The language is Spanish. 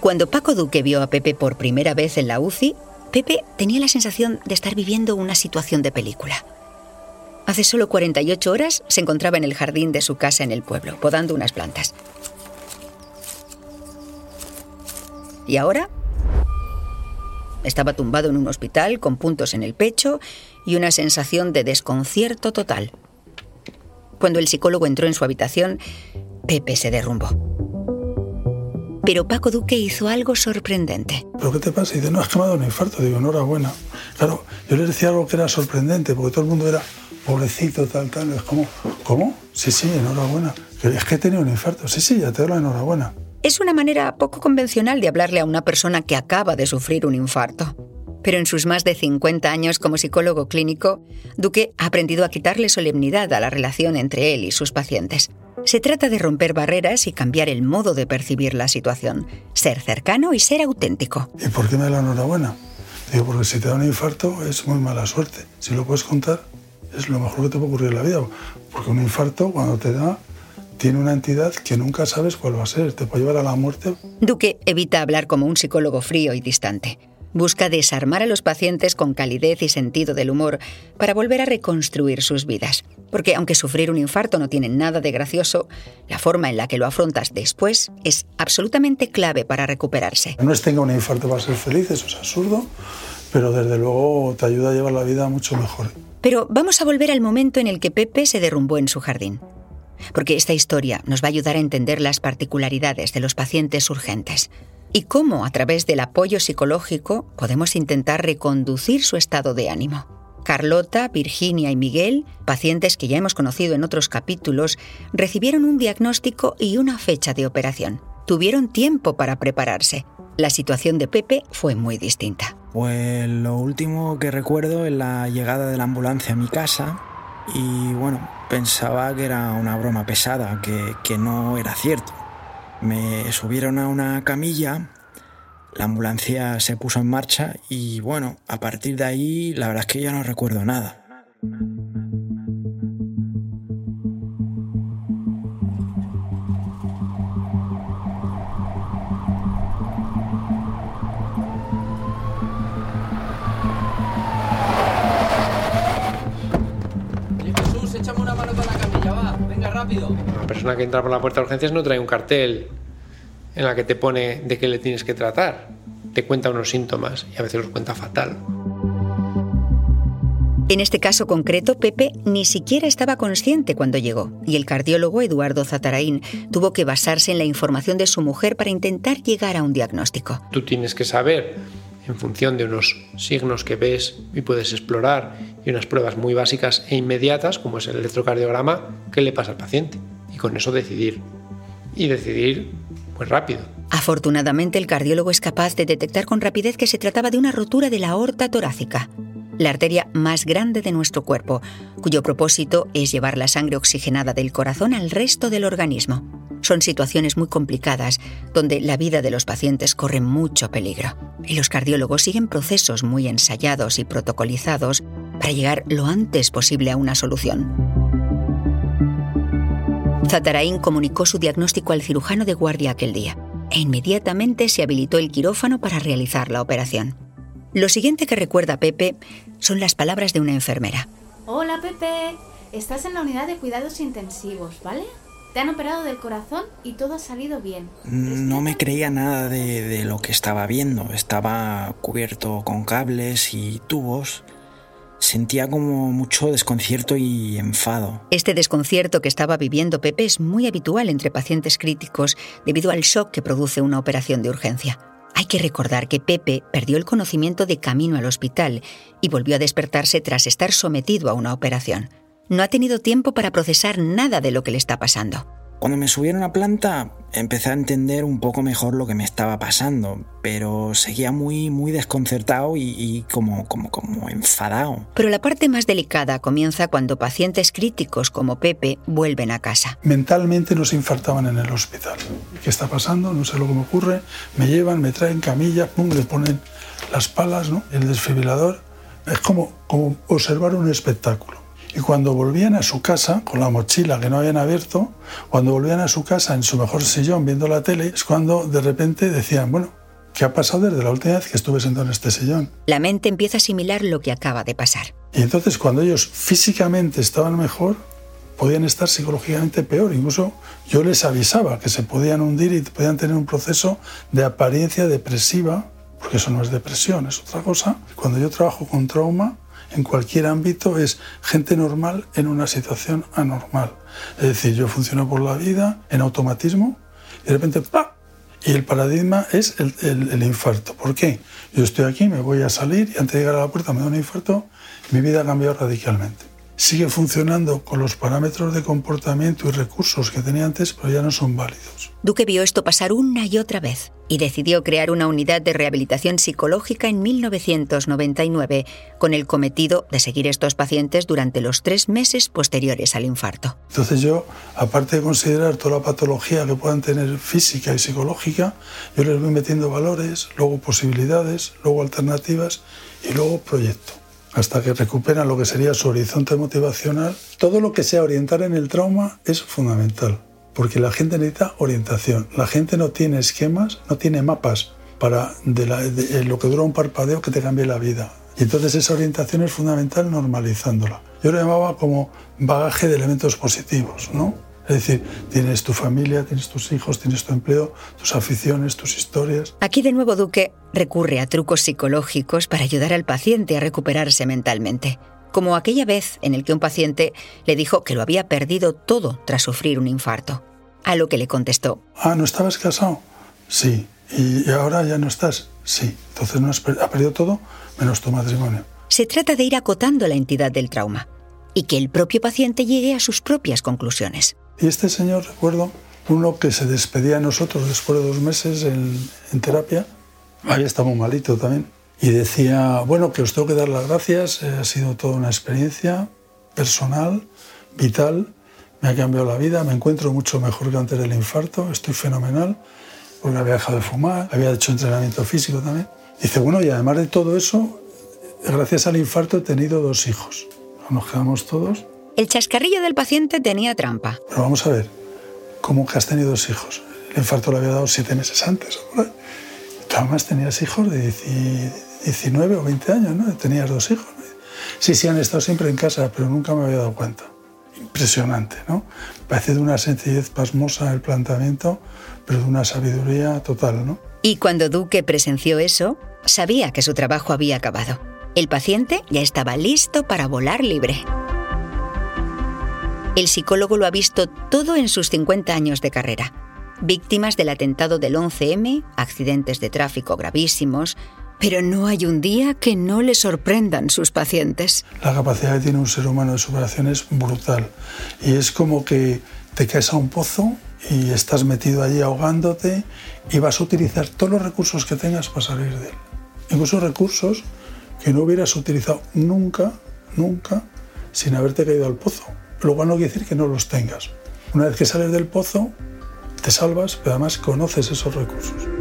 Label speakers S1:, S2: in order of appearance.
S1: Cuando Paco Duque vio a Pepe por primera vez en la UCI, Pepe tenía la sensación de estar viviendo una situación de película. Hace solo 48 horas se encontraba en el jardín de su casa en el pueblo, podando unas plantas. ¿Y ahora? Estaba tumbado en un hospital con puntos en el pecho y una sensación de desconcierto total. Cuando el psicólogo entró en su habitación, Pepe se derrumbó. Pero Paco Duque hizo algo sorprendente.
S2: ¿Pero qué te pasa? Y dice, no, has que un infarto. Digo, enhorabuena. Claro, yo le decía algo que era sorprendente, porque todo el mundo era pobrecito, tal, tal. Es como, ¿cómo? Sí, sí, enhorabuena. Es que he tenido un infarto. Sí, sí, ya te doy la enhorabuena.
S1: Es una manera poco convencional de hablarle a una persona que acaba de sufrir un infarto. Pero en sus más de 50 años como psicólogo clínico, Duque ha aprendido a quitarle solemnidad a la relación entre él y sus pacientes. Se trata de romper barreras y cambiar el modo de percibir la situación, ser cercano y ser auténtico.
S2: ¿Y por qué me da la enhorabuena? Digo, porque si te da un infarto es muy mala suerte. Si lo puedes contar, es lo mejor que te puede ocurrir en la vida. Porque un infarto, cuando te da, tiene una entidad que nunca sabes cuál va a ser. Te puede llevar a la muerte.
S1: Duque evita hablar como un psicólogo frío y distante. Busca desarmar a los pacientes con calidez y sentido del humor para volver a reconstruir sus vidas. Porque aunque sufrir un infarto no tiene nada de gracioso, la forma en la que lo afrontas después es absolutamente clave para recuperarse.
S2: No es tenga un infarto para ser feliz, eso es absurdo, pero desde luego te ayuda a llevar la vida mucho mejor.
S1: Pero vamos a volver al momento en el que Pepe se derrumbó en su jardín. Porque esta historia nos va a ayudar a entender las particularidades de los pacientes urgentes y cómo a través del apoyo psicológico podemos intentar reconducir su estado de ánimo. Carlota, Virginia y Miguel, pacientes que ya hemos conocido en otros capítulos, recibieron un diagnóstico y una fecha de operación. Tuvieron tiempo para prepararse. La situación de Pepe fue muy distinta.
S3: Pues lo último que recuerdo es la llegada de la ambulancia a mi casa y bueno, pensaba que era una broma pesada, que, que no era cierto. Me subieron a una camilla, la ambulancia se puso en marcha y bueno, a partir de ahí la verdad es que ya no recuerdo nada.
S4: Una persona que entra por la puerta de urgencias no trae un cartel en la que te pone de qué le tienes que tratar. Te cuenta unos síntomas y a veces los cuenta fatal.
S1: En este caso concreto, Pepe ni siquiera estaba consciente cuando llegó, y el cardiólogo Eduardo Zataraín tuvo que basarse en la información de su mujer para intentar llegar a un diagnóstico.
S4: Tú tienes que saber, en función de unos signos que ves y puedes explorar, y unas pruebas muy básicas e inmediatas, como es el electrocardiograma, qué le pasa al paciente y con eso decidir. Y decidir pues rápido.
S1: Afortunadamente el cardiólogo es capaz de detectar con rapidez que se trataba de una rotura de la aorta torácica, la arteria más grande de nuestro cuerpo, cuyo propósito es llevar la sangre oxigenada del corazón al resto del organismo. Son situaciones muy complicadas, donde la vida de los pacientes corre mucho peligro. Y los cardiólogos siguen procesos muy ensayados y protocolizados para llegar lo antes posible a una solución. Zatarain comunicó su diagnóstico al cirujano de guardia aquel día e inmediatamente se habilitó el quirófano para realizar la operación. Lo siguiente que recuerda Pepe son las palabras de una enfermera.
S5: Hola Pepe, estás en la unidad de cuidados intensivos, ¿vale? Te han operado del corazón y todo ha salido bien.
S3: No me creía nada de, de lo que estaba viendo. Estaba cubierto con cables y tubos sentía como mucho desconcierto y enfado.
S1: Este desconcierto que estaba viviendo Pepe es muy habitual entre pacientes críticos debido al shock que produce una operación de urgencia. Hay que recordar que Pepe perdió el conocimiento de camino al hospital y volvió a despertarse tras estar sometido a una operación. No ha tenido tiempo para procesar nada de lo que le está pasando.
S3: Cuando me subieron a planta empecé a entender un poco mejor lo que me estaba pasando, pero seguía muy, muy desconcertado y, como, como, como enfadado.
S1: Pero la parte más delicada comienza cuando pacientes críticos como Pepe vuelven a casa.
S2: Mentalmente nos infartaban en el hospital. ¿Qué está pasando? No sé lo que me ocurre. Me llevan, me traen camilla, pum, le ponen las palas, ¿no? El desfibrilador. Es como, como observar un espectáculo. Y cuando volvían a su casa, con la mochila que no habían abierto, cuando volvían a su casa en su mejor sillón viendo la tele, es cuando de repente decían, bueno, ¿qué ha pasado desde la última vez que estuve sentado en este sillón?
S1: La mente empieza a asimilar lo que acaba de pasar.
S2: Y entonces cuando ellos físicamente estaban mejor, podían estar psicológicamente peor. Incluso yo les avisaba que se podían hundir y podían tener un proceso de apariencia depresiva, porque eso no es depresión, es otra cosa. Cuando yo trabajo con trauma, en cualquier ámbito es gente normal en una situación anormal. Es decir, yo funciono por la vida en automatismo y de repente ¡pa! Y el paradigma es el, el, infarto. ¿Por qué? Yo estoy aquí, me voy a salir y antes de llegar a la puerta me da un infarto mi vida ha cambiado radicalmente sigue funcionando con los parámetros de comportamiento y recursos que tenía antes, pero ya no son válidos.
S1: Duque vio esto pasar una y otra vez y decidió crear una unidad de rehabilitación psicológica en 1999 con el cometido de seguir estos pacientes durante los tres meses posteriores al infarto.
S2: Entonces yo, aparte de considerar toda la patología que puedan tener física y psicológica, yo les voy metiendo valores, luego posibilidades, luego alternativas y luego proyecto hasta que recuperan lo que sería su horizonte motivacional. Todo lo que sea orientar en el trauma es fundamental, porque la gente necesita orientación. La gente no tiene esquemas, no tiene mapas para de, lo que dura un parpadeo que te cambie la vida. Y entonces esa orientación es fundamental normalizándola. Yo lo llamaba como bagaje de elementos positivos, ¿no? Es decir, tienes tu familia, tienes tus hijos, tienes tu empleo, tus aficiones, tus historias.
S1: Aquí de nuevo Duque recurre a trucos psicológicos para ayudar al paciente a recuperarse mentalmente, como aquella vez en el que un paciente le dijo que lo había perdido todo tras sufrir un infarto, a lo que le contestó.
S2: Ah, ¿no estabas casado? Sí. ¿Y ahora ya no estás? Sí. Entonces no has, ha perdido todo menos tu matrimonio.
S1: Se trata de ir acotando la entidad del trauma y que el propio paciente llegue a sus propias conclusiones.
S2: Y este señor, recuerdo, uno que se despedía de nosotros después de dos meses en, terapia, había estado malito también, y decía, bueno, que os tengo que dar las gracias, eh, ha sido toda una experiencia personal, vital, me ha cambiado la vida, me encuentro mucho mejor que antes del infarto, estoy fenomenal, porque había dejado de fumar, había hecho entrenamiento físico también. Dice, bueno, y además de todo eso, gracias al infarto he tenido dos hijos. Nos quedamos todos
S1: el chascarrillo del paciente tenía trampa.
S2: Pero vamos a ver, ¿cómo que has tenido dos hijos? El infarto le había dado siete meses antes. Tú además tenías hijos de 19 o 20 años, ¿no? Tenías dos hijos. Sí, sí, han estado siempre en casa, pero nunca me había dado cuenta. Impresionante, ¿no? Parece de una sencillez pasmosa el planteamiento, pero de una sabiduría total, ¿no?
S1: Y cuando Duque presenció eso, sabía que su trabajo había acabado. El paciente ya estaba listo para volar libre. El psicólogo lo ha visto todo en sus 50 años de carrera. Víctimas del atentado del 11M, accidentes de tráfico gravísimos, pero no hay un día que no le sorprendan sus pacientes.
S2: La capacidad que tiene un ser humano de superación es brutal. Y es como que te caes a un pozo y estás metido allí ahogándote y vas a utilizar todos los recursos que tengas para salir de él. Incluso recursos que no hubieras utilizado nunca, nunca, sin haberte caído al pozo. Lo cual no quiere decir que no los tengas. Una vez que sales del pozo, te salvas, pero además conoces esos recursos.